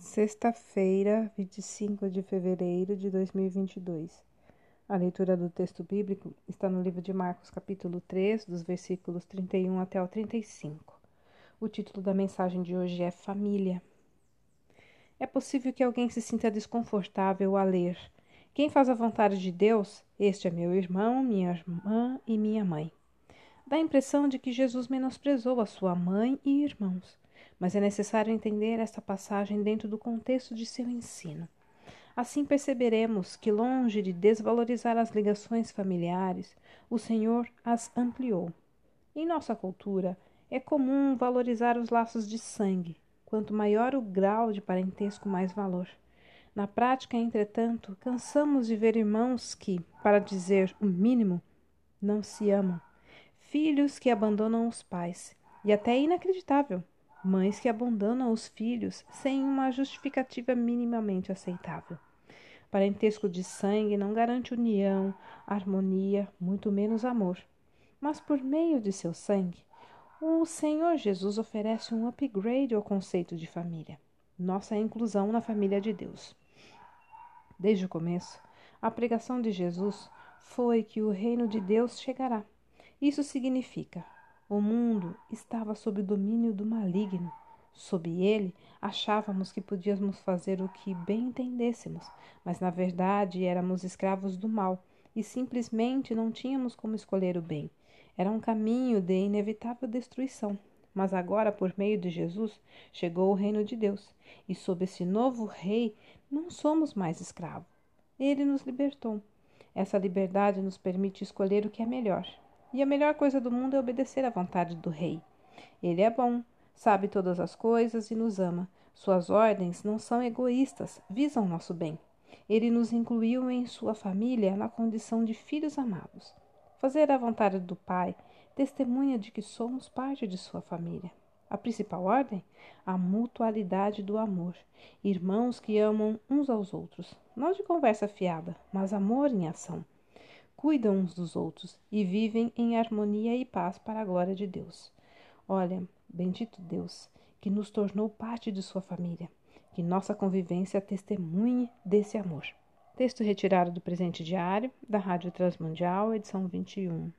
Sexta-feira, 25 de fevereiro de 2022. A leitura do texto bíblico está no livro de Marcos, capítulo 3, dos versículos 31 até o 35. O título da mensagem de hoje é Família. É possível que alguém se sinta desconfortável a ler. Quem faz a vontade de Deus, este é meu irmão, minha irmã e minha mãe. Dá a impressão de que Jesus menosprezou a sua mãe e irmãos mas é necessário entender esta passagem dentro do contexto de seu ensino. Assim perceberemos que, longe de desvalorizar as ligações familiares, o Senhor as ampliou. Em nossa cultura, é comum valorizar os laços de sangue. Quanto maior o grau de parentesco, mais valor. Na prática, entretanto, cansamos de ver irmãos que, para dizer o mínimo, não se amam, filhos que abandonam os pais, e até é inacreditável, mães que abandonam os filhos sem uma justificativa minimamente aceitável. Parentesco de sangue não garante união, harmonia, muito menos amor. Mas por meio de seu sangue, o Senhor Jesus oferece um upgrade ao conceito de família, nossa inclusão na família de Deus. Desde o começo, a pregação de Jesus foi que o reino de Deus chegará. Isso significa o mundo estava sob o domínio do maligno. Sob ele, achávamos que podíamos fazer o que bem entendêssemos, mas na verdade éramos escravos do mal e simplesmente não tínhamos como escolher o bem. Era um caminho de inevitável destruição. Mas agora, por meio de Jesus, chegou o reino de Deus, e sob esse novo rei não somos mais escravos. Ele nos libertou. Essa liberdade nos permite escolher o que é melhor, e a melhor coisa do mundo é obedecer à vontade do Rei. Ele é bom, sabe todas as coisas e nos ama. Suas ordens não são egoístas, visam nosso bem. Ele nos incluiu em sua família na condição de filhos amados. Fazer a vontade do Pai testemunha de que somos parte de sua família. A principal ordem? A mutualidade do amor. Irmãos que amam uns aos outros. Não de conversa fiada, mas amor em ação cuidam uns dos outros e vivem em harmonia e paz para a glória de Deus. Olha, bendito Deus, que nos tornou parte de sua família, que nossa convivência testemunhe desse amor. Texto retirado do presente diário da Rádio Transmundial, edição 21.